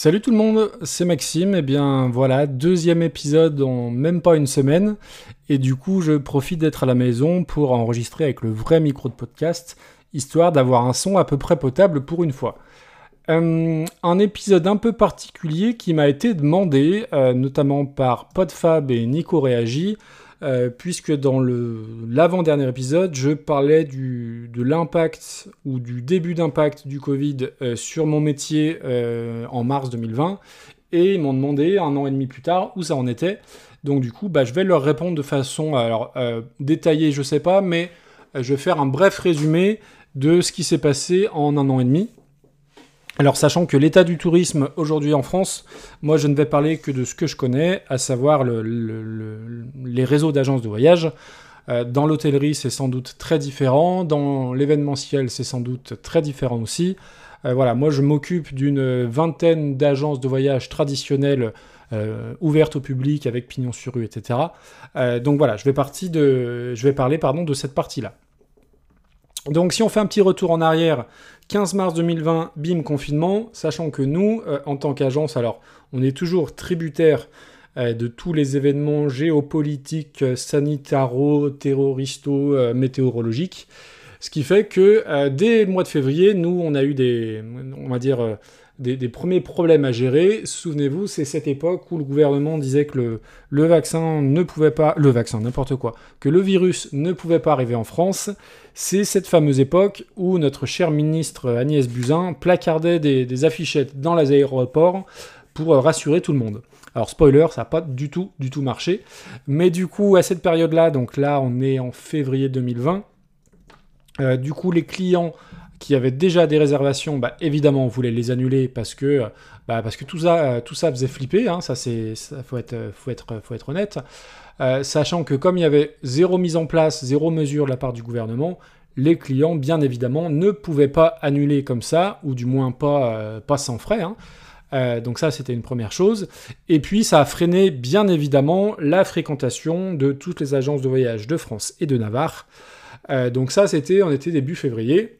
Salut tout le monde, c'est Maxime. Et eh bien voilà, deuxième épisode en même pas une semaine. Et du coup, je profite d'être à la maison pour enregistrer avec le vrai micro de podcast, histoire d'avoir un son à peu près potable pour une fois. Euh, un épisode un peu particulier qui m'a été demandé, euh, notamment par Podfab et Nico Réagi, euh, puisque dans l'avant-dernier épisode, je parlais du, de l'impact ou du début d'impact du Covid euh, sur mon métier euh, en mars 2020, et ils m'ont demandé un an et demi plus tard où ça en était. Donc du coup, bah, je vais leur répondre de façon détaillée, je sais pas, mais je vais faire un bref résumé de ce qui s'est passé en un an et demi. Alors sachant que l'état du tourisme aujourd'hui en France, moi je ne vais parler que de ce que je connais, à savoir les réseaux d'agences de voyage. Euh, dans l'hôtellerie c'est sans doute très différent, dans l'événementiel c'est sans doute très différent aussi. Euh, voilà, moi je m'occupe d'une vingtaine d'agences de voyage traditionnelles euh, ouvertes au public avec pignon sur rue, etc. donc voilà, je vais, de, je parler de cette partie-là. Donc si on fait un petit retour en arrière, 15 mars 2020, bim, confinement, sachant que nous, euh, en tant qu'agence, alors on est toujours tributaire euh, de tous les événements géopolitiques, euh, sanitaro, terroristo, météorologiques, ce qui fait que dès le mois de février, nous, on a eu des, on va dire, des, premiers problèmes à gérer. Souvenez-vous, c'est cette époque où le gouvernement disait que le, vaccin ne pouvait pas, le vaccin, n'importe quoi, que le virus ne pouvait pas arriver en France. C'est cette fameuse époque où notre cher ministre Agnès Buzyn placardait des, affichettes dans les aéroports pour rassurer tout le monde. Alors spoiler, ça n'a pas du tout, du tout marché. Mais du coup, à cette période-là, donc là on est en février 2020, euh, du coup les clients qui avaient déjà des réservations, bah, évidemment, on voulait les annuler parce que, bah, parce que tout, ça, euh, tout ça faisait flipper, hein, ça c'est, faut être, faut être, faut être honnête. Euh, sachant que comme il y avait zéro mise en place, zéro mesure de la part du gouvernement, les clients, bien évidemment, ne pouvaient pas annuler comme ça, ou du moins pas, euh, pas sans frais. Hein. donc ça, c'était une première chose. Et puis, ça a freiné, bien évidemment, la fréquentation de toutes les agences de voyage de France et de Navarre. donc ça, c'était, on était début février.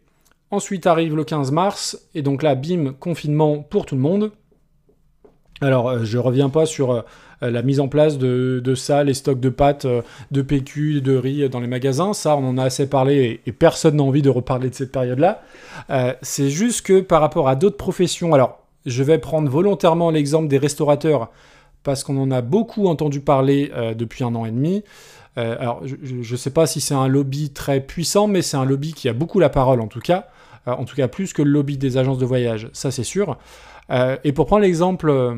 Ensuite arrive le 15 mars, et donc là, bim, confinement pour tout le monde. Alors, euh, je reviens pas sur euh, la mise en place de, ça, les stocks de pâtes, euh, de PQ, de riz dans les magasins. Ça, on en a assez parlé et, personne n'a envie de reparler de cette période-là. c'est juste que par rapport à d'autres professions, alors je vais prendre volontairement l'exemple des restaurateurs parce qu'on en a beaucoup entendu parler depuis un an et demi. Alors, je ne sais pas si c'est un lobby très puissant, mais c'est un lobby qui a beaucoup la parole en tout cas. Euh, en tout cas plus que le lobby des agences de voyage, ça c'est sûr. Euh, et pour prendre l'exemple euh,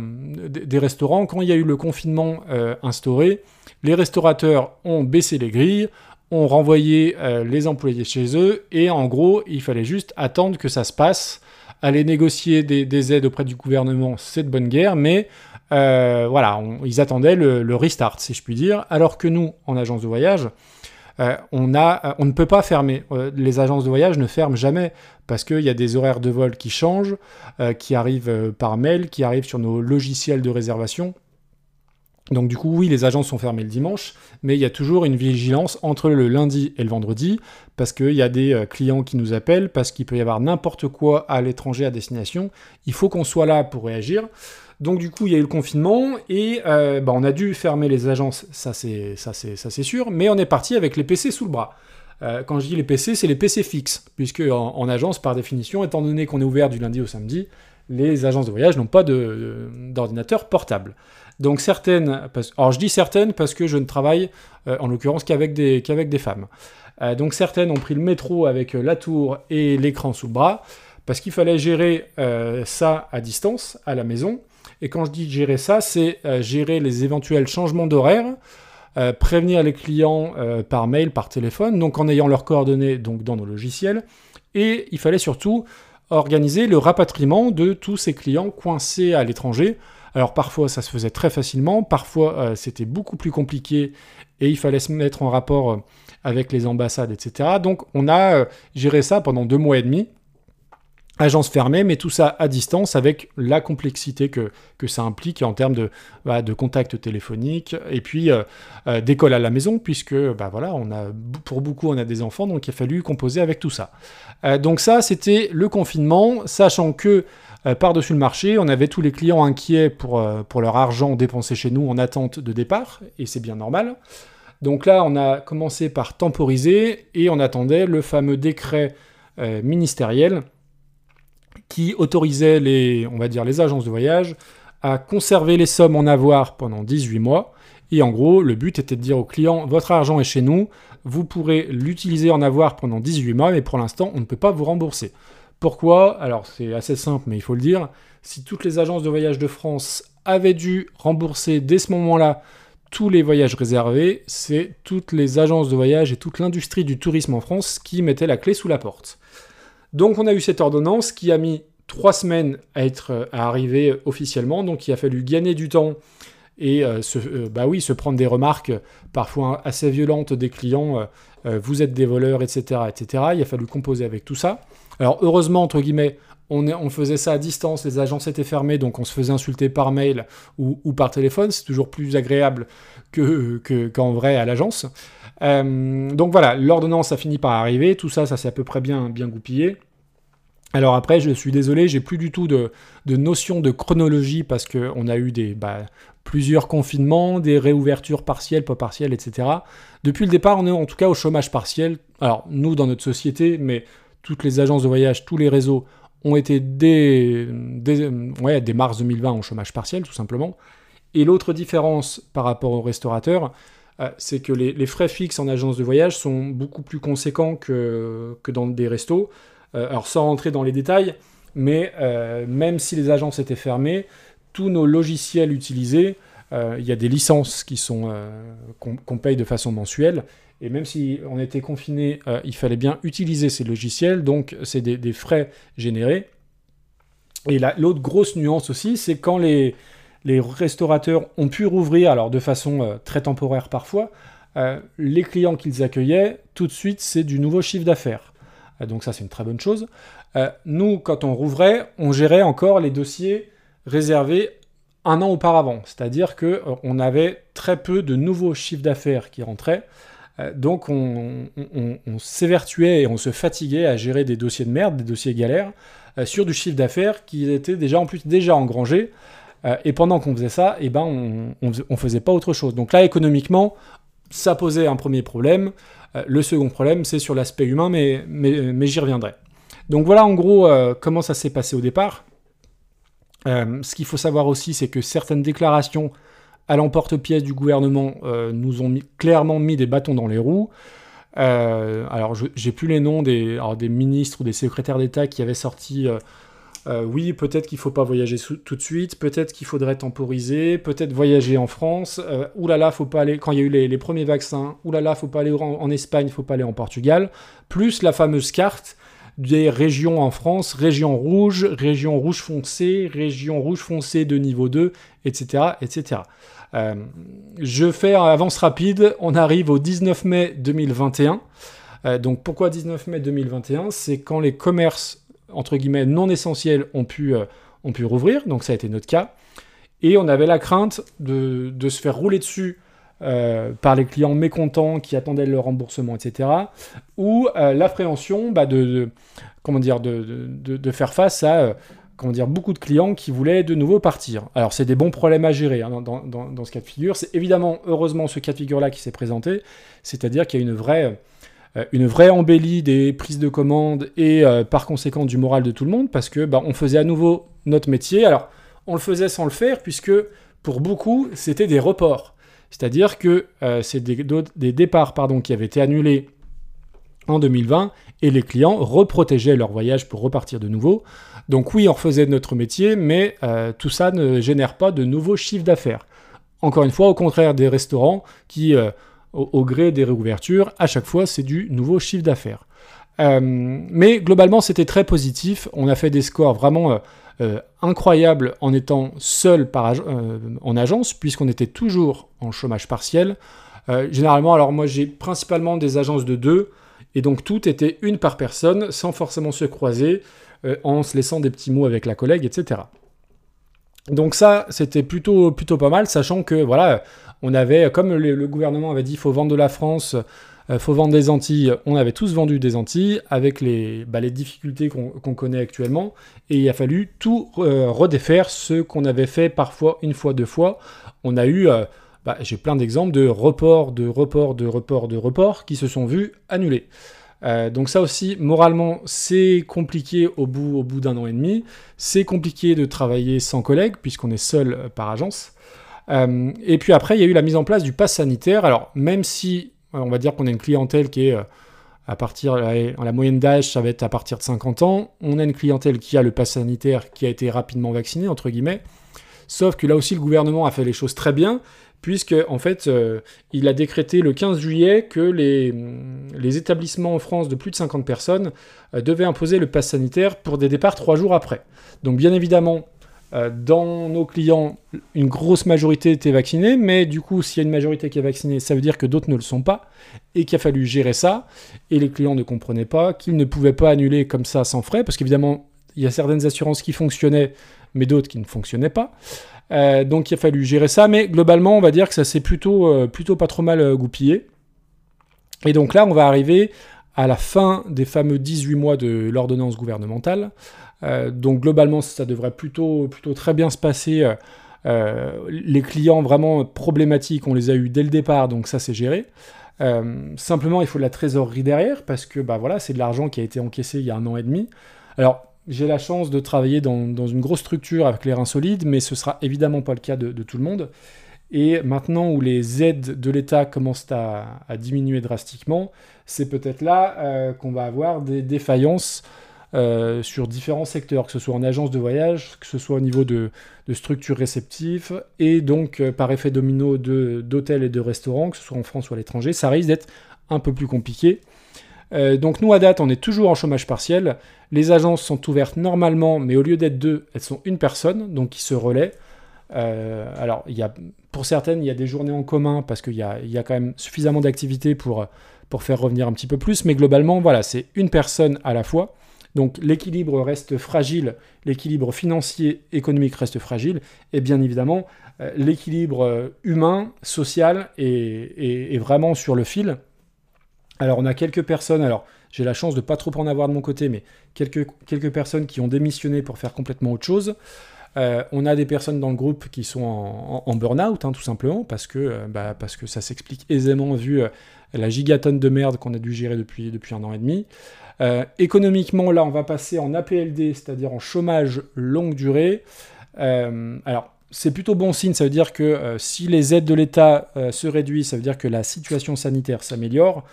des restaurants, quand il y a eu le confinement instauré, les restaurateurs ont baissé les grilles, ont renvoyé les employés chez eux, et en gros, il fallait juste attendre que ça se passe, aller négocier des, aides auprès du gouvernement, c'est de bonne guerre, mais voilà, ils attendaient le, restart, si je puis dire, alors que nous, en agence de voyage, euh, on, a, euh, on ne peut pas fermer. Euh, les agences de voyage ne ferment jamais parce qu'il y a des horaires de vol qui changent, qui arrivent par mail, qui arrivent sur nos logiciels de réservation. Donc du coup, oui, les agences sont fermées le dimanche, mais il y a toujours une vigilance entre le lundi et le vendredi, parce qu'il y a des clients qui nous appellent, parce qu'il peut y avoir n'importe quoi à l'étranger à destination. Il faut qu'on soit là pour réagir. Donc du coup, il y a eu le confinement et euh, bah, on a dû fermer les agences, ça c'est sûr, mais on est parti avec les PC sous le bras. Euh, quand je dis les PC, c'est les PC fixes, puisque en, agence, par définition, étant donné qu'on est ouvert du lundi au samedi, les agences de voyage n'ont pas d'ordinateur portable. Donc certaines, alors je dis certaines parce que je ne travaille euh, en l'occurrence qu'avec des, qu'avec des femmes. donc certaines ont pris le métro avec la tour et l'écran sous le bras, parce qu'il fallait gérer ça à distance, à la maison. Et quand je dis gérer ça, c'est euh, gérer les éventuels changements d'horaire, euh, prévenir les clients euh, par mail, par téléphone, donc en ayant leurs coordonnées donc dans nos logiciels. Et il fallait surtout organiser le rapatriement de tous ces clients coincés à l'étranger. Alors parfois ça se faisait très facilement, parfois c'était beaucoup plus compliqué et il fallait se mettre en rapport avec les ambassades, etc. Donc on a géré ça pendant deux mois et demi agence fermée, mais tout ça à distance avec la complexité que, que ça implique en termes de, bah, de contact téléphonique et puis euh, euh, d'école à la maison, puisque bah, voilà, on a, pour beaucoup on a des enfants, donc il a fallu composer avec tout ça. Euh, donc ça, c'était le confinement, sachant que par-dessus le marché, on avait tous les clients inquiets pour, pour leur argent dépensé chez nous en attente de départ, et c'est bien normal. Donc là, on a commencé par temporiser et on attendait le fameux décret ministériel qui autorisait les, on va dire, les agences de voyage à conserver les sommes en avoir pendant 18 mois. Et en gros, le but était de dire aux clients, votre argent est chez nous, vous pourrez l'utiliser en avoir pendant 18 mois, mais pour l'instant, on ne peut pas vous rembourser. Pourquoi? Alors c'est assez simple, mais il faut le dire. Si toutes les agences de voyage de France avaient dû rembourser dès ce moment-là tous les voyages réservés, c'est toutes les agences de voyage et toute l'industrie du tourisme en France qui mettaient la clé sous la porte. Donc on a eu cette ordonnance qui a mis trois semaines à, être, à arriver officiellement, donc il a fallu gagner du temps et euh, se, euh, bah oui, se prendre des remarques parfois assez violentes des clients, euh, vous êtes des voleurs, etc., etc. Il a fallu composer avec tout ça. Alors heureusement, entre guillemets, on, faisait ça à distance, les agences étaient fermées, donc on se faisait insulter par mail ou, par téléphone. C'est toujours plus agréable qu'en vrai à l'agence. Euh, donc voilà, l'ordonnance a fini par arriver. Tout ça, ça s'est à peu près bien, bien goupillé. Alors après, je suis désolé, j'ai plus du tout de, notion de chronologie parce qu'on a eu des, bah, plusieurs confinements, des réouvertures partielles, pas partielles, etc. Depuis le départ, on est en tout cas au chômage partiel. Alors nous, dans notre société, mais toutes les agences de voyage, tous les réseaux ont été dès, mars 2020 en chômage partiel, tout simplement. Et l'autre différence par rapport aux restaurateurs, euh, c'est que les, frais fixes en agence de voyage sont beaucoup plus conséquents que, que dans des restos. Euh, alors sans rentrer dans les détails, mais euh, même si les agences étaient fermées, tous nos logiciels utilisés, il y a des licences qui sont qu'on paye de façon mensuelle et même si on était confiné, euh, il fallait bien utiliser ces logiciels, donc c'est des, frais générés. Et l'autre grosse nuance aussi, c'est quand les, restaurateurs ont pu rouvrir, alors de façon euh, très temporaire parfois, euh, les clients qu'ils accueillaient, tout de suite, c'est du nouveau chiffre d'affaires. donc ça, c'est une très bonne chose. nous, quand on rouvrait, on gérait encore les dossiers réservés un an auparavant. C'est-à-dire qu'on avait très peu de nouveaux chiffres d'affaires qui rentraient. Euh, donc on, s'évertuait et on se fatiguait à gérer des dossiers de merde, des dossiers galères, euh, sur du chiffre d'affaires qui était déjà en plus déjà engrangé. Euh, et pendant qu'on faisait ça, eh ben on, ne faisait pas autre chose. Donc là, économiquement, ça posait un premier problème. le second problème, c'est sur l'aspect humain, mais, mais, j'y reviendrai. Donc voilà en gros comment ça s'est passé au départ. ce qu'il faut savoir aussi, c'est que certaines déclarations à l'emporte-pièce du gouvernement euh, nous ont clairement mis des bâtons dans les roues. Euh, alors, j'ai plus les noms des, ministres ou des secrétaires d'État qui avaient sorti. Euh, oui, peut-être qu'il ne faut pas voyager tout de suite, peut-être qu'il faudrait temporiser, peut-être voyager en France. oulala, faut pas aller. Quand il y a eu les, premiers vaccins, oulala, faut pas aller en, en Espagne, faut pas aller en Portugal. Plus la fameuse carte des régions en France, région rouge, région rouge foncé, région rouge foncé de niveau 2, etc. etc. Euh, je fais avance rapide, on arrive au 19 mai 2021. Euh, donc pourquoi 19 mai 2021 C'est quand les commerces, entre guillemets, non essentiels ont pu, euh, ont pu rouvrir, donc ça a été notre cas. Et on avait la crainte de, de se faire rouler dessus par les clients mécontents qui attendaient le remboursement, etc. Ou l'appréhension bah, de, comment dire, de, de, faire face à comment dire, beaucoup de clients qui voulaient de nouveau partir. Alors c'est des bons problèmes à gérer hein, dans, ce cas de figure. C'est évidemment, heureusement, ce cas de figure-là qui s'est présenté, c'est-à-dire qu'il y a une vraie, euh, une vraie embellie des prises de commandes et euh, par conséquent du moral de tout le monde, parce que bah, on faisait à nouveau notre métier. Alors on le faisait sans le faire, puisque pour beaucoup, c'était des reports. C'est-à-dire que euh, c'est des, des, départs pardon, qui avaient été annulés en 2020 et les clients reprotégeaient leur voyage pour repartir de nouveau. Donc oui, on refaisait notre métier, mais euh, tout ça ne génère pas de nouveaux chiffres d'affaires. Encore une fois, au contraire des restaurants qui, euh, au, gré des réouvertures, à chaque fois, c'est du nouveau chiffre d'affaires. Euh, mais globalement, c'était très positif. On a fait des scores vraiment incroyables en étant seul en agence, puisqu'on était toujours en chômage partiel. généralement, alors moi j'ai principalement des agences de deux, et donc tout était une par personne, sans forcément se croiser. Euh, en se laissant des petits mots avec la collègue, etc. Donc ça, c'était plutôt, plutôt pas mal, sachant que voilà, on avait, comme le, gouvernement avait dit, faut vendre de la France, faut vendre des Antilles. On avait tous vendu des Antilles avec les, bah, les difficultés qu'on connaît actuellement. Et il a fallu tout redéfaire, ce qu'on avait fait parfois une fois, deux fois. On a eu, bah, j'ai plein d'exemples de reports, de reports, de reports, de reports qui se sont vus annulés. Euh, donc ça aussi, moralement, c'est compliqué au bout, au bout d'un an et demi. C'est compliqué de travailler sans collègues, puisqu'on est seul euh, par agence. Euh, et puis après, il y a eu la mise en place du pass sanitaire. Alors, même si on va dire qu'on a une clientèle qui est à partir, la moyenne d'âge, ça va être à partir de 50 ans, on a une clientèle qui a le pass sanitaire qui a été rapidement vacciné, entre guillemets. Sauf que là aussi, le gouvernement a fait les choses très bien, puisque en fait, euh, il a décrété le 15 juillet que les, établissements en France de plus de 50 personnes euh, devaient imposer le pass sanitaire pour des départs trois jours après. Donc bien évidemment, euh, dans nos clients, une grosse majorité était vaccinée, mais du coup, s'il y a une majorité qui est vaccinée, ça veut dire que d'autres ne le sont pas, et qu'il a fallu gérer ça, et les clients ne comprenaient pas, qu'ils ne pouvaient pas annuler comme ça sans frais, parce qu'évidemment, il y a certaines assurances qui fonctionnaient, mais d'autres qui ne fonctionnaient pas. Euh, donc il a fallu gérer ça, mais globalement, on va dire que ça s'est plutôt, euh, plutôt pas trop mal euh, goupillé. Et donc là, on va arriver à la fin des fameux 18 mois de l'ordonnance gouvernementale. donc globalement, ça devrait plutôt, plutôt très bien se passer. les clients vraiment problématiques, on les a eu dès le départ, donc ça c'est géré. simplement, il faut de la trésorerie derrière, parce que bah, voilà, c'est de l'argent qui a été encaissé il y a un an et demi. Alors, j'ai la chance de travailler dans, une grosse structure avec les reins solides, mais ce sera évidemment pas le cas de, tout le monde. Et maintenant où les aides de l'État commencent à, diminuer drastiquement, c'est peut-être là euh, qu'on va avoir des défaillances euh, sur différents secteurs, que ce soit en agence de voyage, que ce soit au niveau de, structures réceptives, et donc euh, par effet domino d'hôtels et de restaurants, que ce soit en France ou à l'étranger, ça risque d'être un peu plus compliqué. Euh, donc nous, à date, on est toujours en chômage partiel. Les agences sont ouvertes normalement, mais au lieu d'être deux, elles sont une personne, donc qui se relaient. Euh, alors, y a, pour certaines, il y a des journées en commun parce qu'il y a, quand même suffisamment d'activités pour, faire revenir un petit peu plus, mais globalement, voilà, c'est une personne à la fois. Donc l'équilibre reste fragile, l'équilibre financier, économique reste fragile, et bien évidemment, euh, l'équilibre humain, social est, vraiment sur le fil. Alors on a quelques personnes, alors j'ai la chance de pas trop en avoir de mon côté, mais quelques, personnes qui ont démissionné pour faire complètement autre chose. Euh, on a des personnes dans le groupe qui sont en, burn-out, hein, tout simplement, parce que, euh, bah, parce que ça s'explique aisément vu euh, la gigatonne de merde qu'on a dû gérer depuis, depuis un an et demi. économiquement, là, on va passer en APLD, c'est-à-dire en chômage longue durée. alors, c'est plutôt bon signe, ça veut dire que si les aides de l'État se réduisent, ça veut dire que la situation sanitaire s'améliore.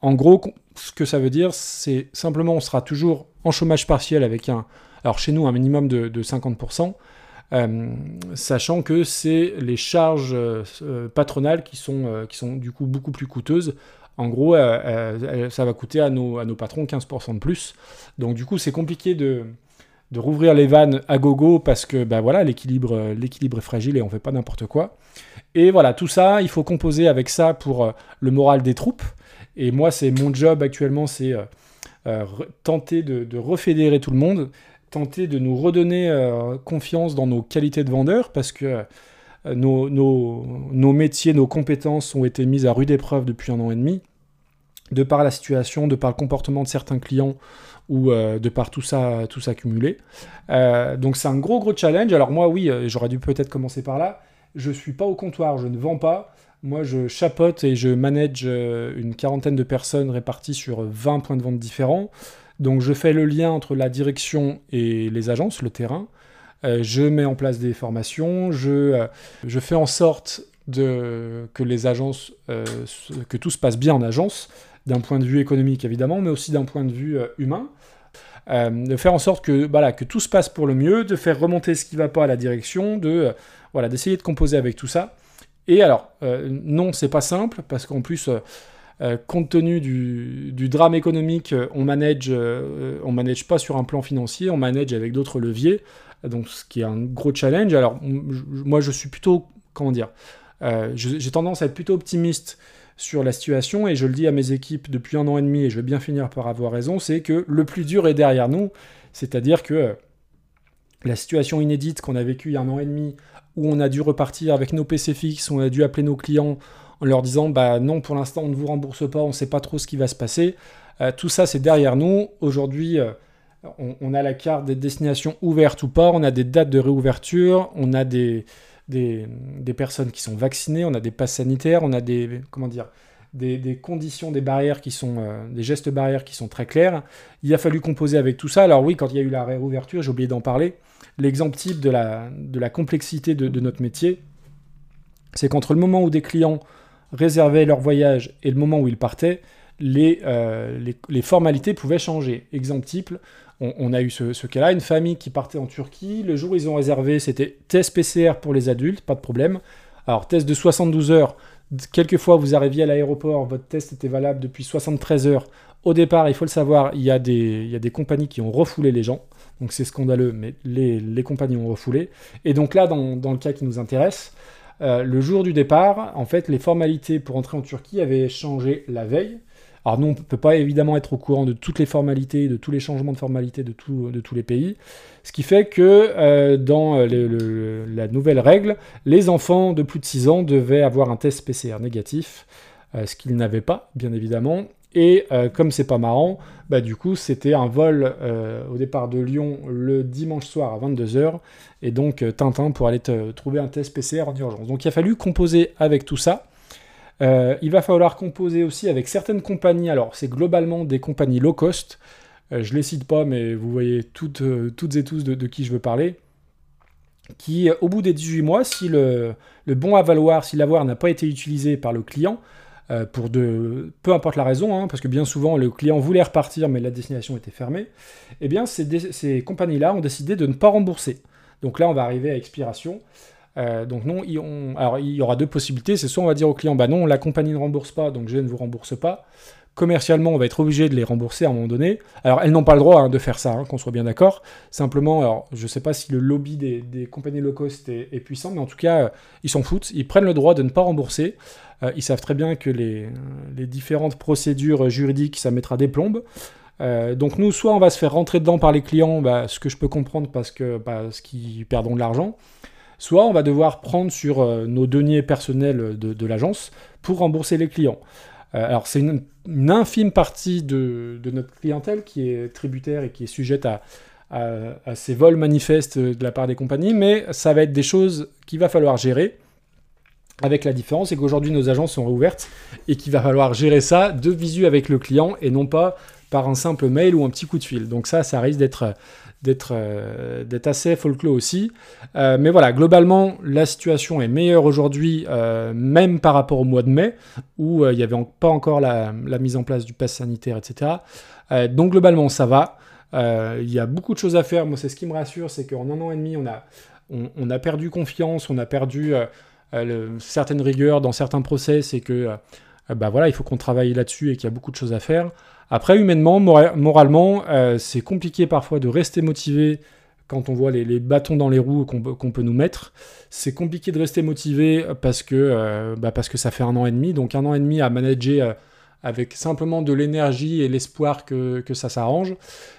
En gros, ce que ça veut dire, c'est simplement on sera toujours en chômage partiel avec un, alors chez nous, un minimum de, 50%, euh, sachant que c'est les charges euh, patronales qui sont, euh, qui sont du coup beaucoup plus coûteuses. En gros, ça va coûter à nos, à nos patrons 15% de plus. Donc du coup, c'est compliqué de, de rouvrir les vannes à gogo parce que bah voilà l'équilibre l'équilibre est fragile et on fait pas n'importe quoi. Et voilà, tout ça, il faut composer avec ça pour le moral des troupes. Et moi, c'est mon job actuellement, c'est euh, euh, tenter de, refédérer tout le monde, tenter de nous redonner euh, confiance dans nos qualités de vendeurs, parce que nos, métiers, nos compétences ont été mises à rude épreuve depuis un an et demi, de par la situation, de par le comportement de certains clients ou de par tout ça, tout ça cumulé. donc c'est un gros gros challenge. Alors moi oui, j'aurais dû peut-être commencer par là. Je suis pas au comptoir, je ne vends pas. Moi, je chapote et je manage euh, une quarantaine de personnes réparties sur 20 points de vente différents. Donc, je fais le lien entre la direction et les agences, le terrain. Euh, je mets en place des formations. Je, euh, je fais en sorte que les agences, que tout se passe bien en agence, d'un point de vue économique évidemment, mais aussi d'un point de vue humain. de faire en sorte que, voilà, que tout se passe pour le mieux, de faire remonter ce qui ne va pas à la direction, de voilà, d'essayer de composer avec tout ça. Et alors, euh, non, c'est pas simple, parce qu'en plus, euh, euh, compte tenu du, drame économique, on manage, on manage pas sur un plan financier, on manage avec d'autres leviers, donc ce qui est un gros challenge. Alors, moi, je suis plutôt, comment dire, j'ai tendance à être plutôt optimiste sur la situation, et je le dis à mes équipes depuis un an et demi, et je vais bien finir par avoir raison, c'est que le plus dur est derrière nous, c'est-à-dire que la situation inédite qu'on a vécue il y a un an et demi où on a dû repartir avec nos PC fixes, on a dû appeler nos clients en leur disant bah non pour l'instant on ne vous rembourse pas, on ne sait pas trop ce qui va se passer. tout ça c'est derrière nous. Aujourd'hui on, a la carte des destinations ouvertes ou pas, on a des dates de réouverture, on a des, des, personnes qui sont vaccinées, on a des passes sanitaires, on a des, comment dire, des, conditions, des barrières qui sont, euh, des gestes barrières qui sont très clairs. Il a fallu composer avec tout ça. Alors oui, quand il y a eu la réouverture, j'ai oublié d'en parler, l'exemple type de la, de la complexité de, notre métier, c'est qu'entre le moment où des clients réservaient leur voyage et le moment où ils partaient, les, euh, les, formalités pouvaient changer. Exemple type, on, a eu ce, cas-là, une famille qui partait en Turquie, le jour où ils ont réservé, c'était test PCR pour les adultes, pas de problème. Alors test de 72 heures, quelquefois vous arriviez à l'aéroport, votre test était valable depuis 73 heures. Au départ, il faut le savoir, il y a des, il y a des compagnies qui ont refoulé les gens, donc c'est scandaleux, mais les, compagnies ont refoulé. Et donc là, dans, le cas qui nous intéresse, euh, le jour du départ, en fait, les formalités pour entrer en Turquie avaient changé la veille. Alors nous, on ne peut pas évidemment être au courant de toutes les formalités, de tous les changements de formalités de, de tous les pays. Ce qui fait que euh, dans la nouvelle règle, les enfants de plus de 6 ans devaient avoir un test PCR négatif, euh, ce qu'ils n'avaient pas, bien évidemment. Et euh, comme c'est pas marrant, bah, du coup c'était un vol au départ de Lyon le dimanche soir à 22h, et donc Tintin pour aller trouver un test PCR en urgence. Donc il a fallu composer avec tout ça. Euh, il va falloir composer aussi avec certaines compagnies. Alors, c'est globalement des compagnies low cost. Euh, je ne les cite pas, mais vous voyez toutes, euh, toutes et tous de, qui je veux parler. Qui, au bout des 18 mois, si le, bon à valoir, si l'avoir n'a pas été utilisé par le client, pour de peu importe la raison, hein, parce que bien souvent le client voulait repartir mais la destination était fermée, eh bien ces compagnies-là ont décidé de ne pas rembourser. Donc là on va arriver à expiration. Euh, donc non, il, alors il y aura deux possibilités. C'est soit on va dire au client, bah non, la compagnie ne rembourse pas, donc je ne vous rembourse pas. Commercialement, on va être obligé de les rembourser à un moment donné. Alors elles n'ont pas le droit hein, de faire ça, hein, qu'on soit bien d'accord. Simplement, alors je ne sais pas si le lobby des, compagnies low cost est, puissant, mais en tout cas, euh, ils s'en foutent. Ils prennent le droit de ne pas rembourser. Euh, ils savent très bien que les, différentes procédures juridiques, ça mettra des plombes. donc nous, soit on va se faire rentrer dedans par les clients, bah, ce que je peux comprendre parce que parce qu'ils perdront de l'argent soit on va devoir prendre sur euh, nos deniers personnels de, l'agence pour rembourser les clients. Euh, alors c'est une, infime partie de, notre clientèle qui est tributaire et qui est sujette à, ces vols manifestes de la part des compagnies, mais ça va être des choses qu'il va falloir gérer. Avec la différence, c'est qu'aujourd'hui nos agences sont réouvertes et qu'il va falloir gérer ça de visu avec le client et non pas par un simple mail ou un petit coup de fil. Donc ça, ça risque d'être d'être euh, assez folklore aussi. Euh, mais voilà, globalement, la situation est meilleure aujourd'hui, euh, même par rapport au mois de mai, où il n'y avait pas encore la, mise en place du pass sanitaire, etc. donc globalement, ça va. Il y a beaucoup de choses à faire. Moi, c'est ce qui me rassure, c'est qu'en un an et demi, on a, on, a perdu confiance, on a perdu certaines rigueurs dans certains process, et que bah voilà, il faut qu'on travaille là-dessus et qu'il y a beaucoup de choses à faire. Après, humainement, moralement, euh, c'est compliqué parfois de rester motivé quand on voit les, bâtons dans les roues qu'on peut nous mettre. C'est compliqué de rester motivé parce que, euh, bah, parce que ça fait un an et demi. Donc un an et demi à manager euh, avec simplement de l'énergie et l'espoir que, ça s'arrange.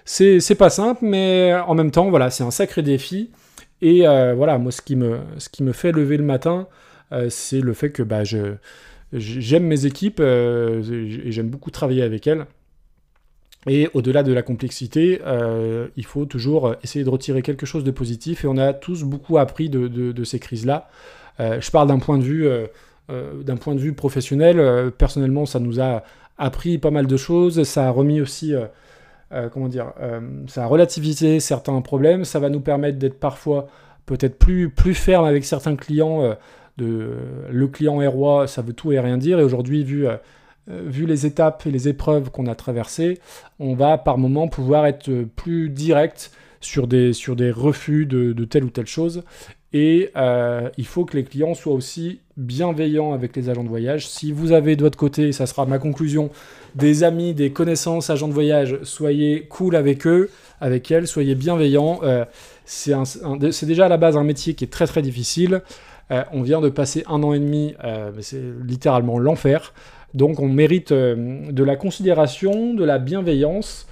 C'est pas simple, mais en même temps, voilà, c'est un sacré défi. Et voilà, moi, ce qui, me, ce qui me fait lever le matin, c'est le fait que bah, j'aime mes équipes et j'aime beaucoup travailler avec elles. Et au-delà de la complexité, euh, il faut toujours essayer de retirer quelque chose de positif. Et on a tous beaucoup appris de, ces crises-là. Euh, je parle d'un point de vue, euh, point de vue professionnel. personnellement, ça nous a appris pas mal de choses. Ça a remis aussi, comment dire, ça a relativisé certains problèmes. Ça va nous permettre d'être parfois peut-être plus plus ferme avec certains clients. le client est roi, ça veut tout et rien dire. Et aujourd'hui, vu vu les étapes et les épreuves qu'on a traversées, on va par moment pouvoir être plus direct sur des, sur des refus de, telle ou telle chose. Et euh, il faut que les clients soient aussi bienveillants avec les agents de voyage. Si vous avez de votre côté, ça sera ma conclusion, des amis, des connaissances agents de voyage, soyez cool avec eux, avec elles, soyez bienveillants. Euh, c'est déjà à la base un métier qui est très très difficile. on vient de passer un an et demi, c'est littéralement l'enfer. Donc on mérite euh, de la considération, de la bienveillance,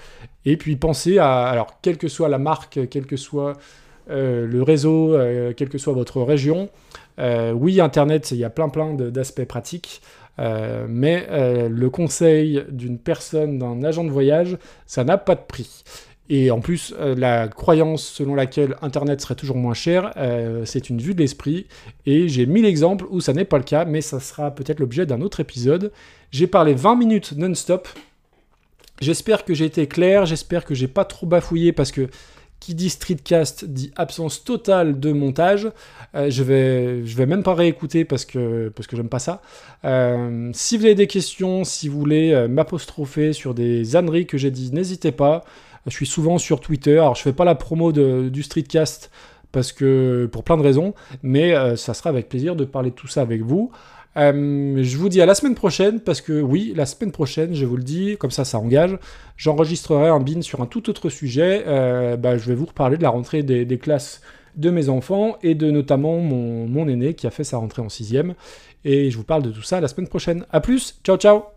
et puis penser à, alors quelle que soit la marque, quelle que soit le réseau, quelle que soit votre région. oui, Internet, il y a plein plein d'aspects pratiques. mais le conseil d'une personne, d'un agent de voyage, ça n'a pas de prix. Et en plus, euh, la croyance selon laquelle Internet serait toujours moins cher, euh, c'est une vue de l'esprit. Et j'ai mis l'exemple où ça n'est pas le cas, mais ça sera peut-être l'objet d'un autre épisode. J'ai parlé 20 minutes non-stop. J'espère que j'ai été clair, j'espère que j'ai pas trop bafouillé parce que qui dit streetcast dit absence totale de montage. Euh, je vais, je vais même pas réécouter parce que parce que j'aime pas ça. si vous avez des questions, si vous voulez m'apostropher sur des âneries que j'ai dit, n'hésitez pas. Je suis souvent sur Twitter. Alors, je fais pas la promo du Streetcast parce que pour plein de raisons, mais euh, ça sera avec plaisir de parler de tout ça avec vous. Euh, je vous dis à la semaine prochaine parce que oui, la semaine prochaine, je vous le dis, comme ça, ça engage. J'enregistrerai un bin sur un tout autre sujet. Euh, bah, je vais vous reparler de la rentrée des, classes de mes enfants et de notamment mon, mon aîné qui a fait sa rentrée en sixième. Et je vous parle de tout ça la semaine prochaine. A plus, ciao ciao